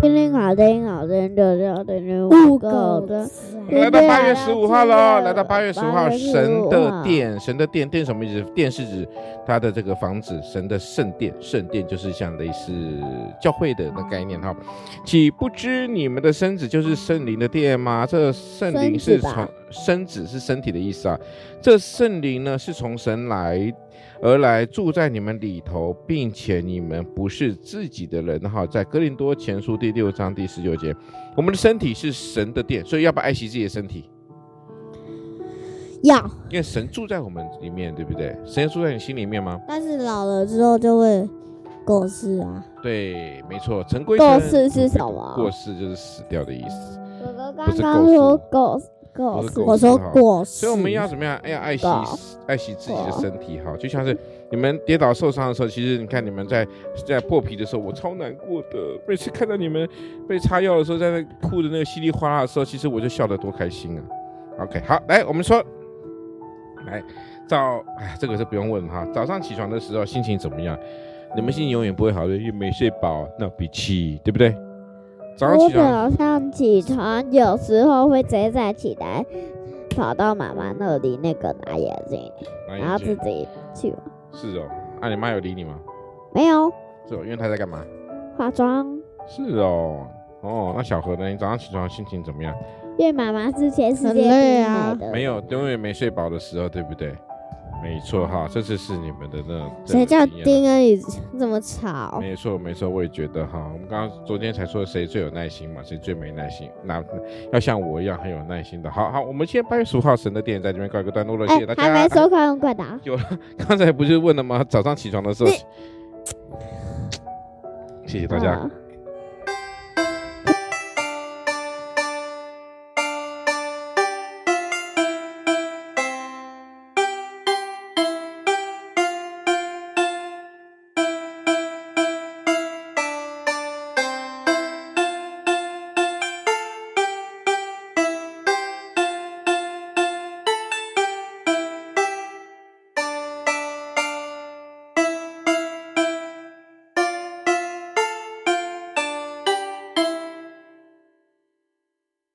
听听好听好听的，就等于五狗的。来到八月十五号喽！来到八月十五号，神的殿，神的殿，殿什么意思？殿是指他的这个房子，神的圣殿，圣殿就是像类似教会的那概念哈。岂不知你们的身子就是圣灵的殿吗？这圣灵是从身子是身体的意思啊。这圣灵呢是从神来。而来住在你们里头，并且你们不是自己的人哈，在哥林多前书第六章第十九节，我们的身体是神的殿，所以要不要爱惜自己的身体？要，因为神住在我们里面，对不对？神住在你心里面吗？但是老了之后就会过世啊。对，没错，陈归过世是什么？过世就是死掉的意思。哥哥刚刚说过世。过世，我说过世，所以我们要怎么样？哎呀，爱惜爱惜自己的身体哈，就像是你们跌倒受伤的时候，其实你看你们在在破皮的时候，我超难过的。每次看到你们被擦药的时候，在那哭的那个稀里哗啦的时候，其实我就笑得多开心啊。OK，好，来我们说，来早，哎，这个是不用问哈。早上起床的时候心情怎么样？你们心情永远不会好的，因为没睡饱，闹脾气，对不对？我早上起床，有时候会直接再起来，跑到妈妈那里那个拿眼镜，然后自己去玩。是哦，那、啊、你妈有理你吗？没有。是哦，因为她在干嘛？化妆。是哦，哦，那小何呢？你早上起床心情怎么样？因为妈妈之前是累啊，没有，因为没睡饱的时候，对不对？没错哈，这次是你们的那谁叫丁恩宇这么吵？没错没错，我也觉得哈。我们刚刚昨天才说谁最有耐心嘛，谁最没耐心？那要像我一样很有耐心的。好好，我们现在八月十五号神的电影在这边告一个段落了，谢谢大家。还没收快问快答？有了，刚才不是问了吗？早上起床的时候。谢谢大家，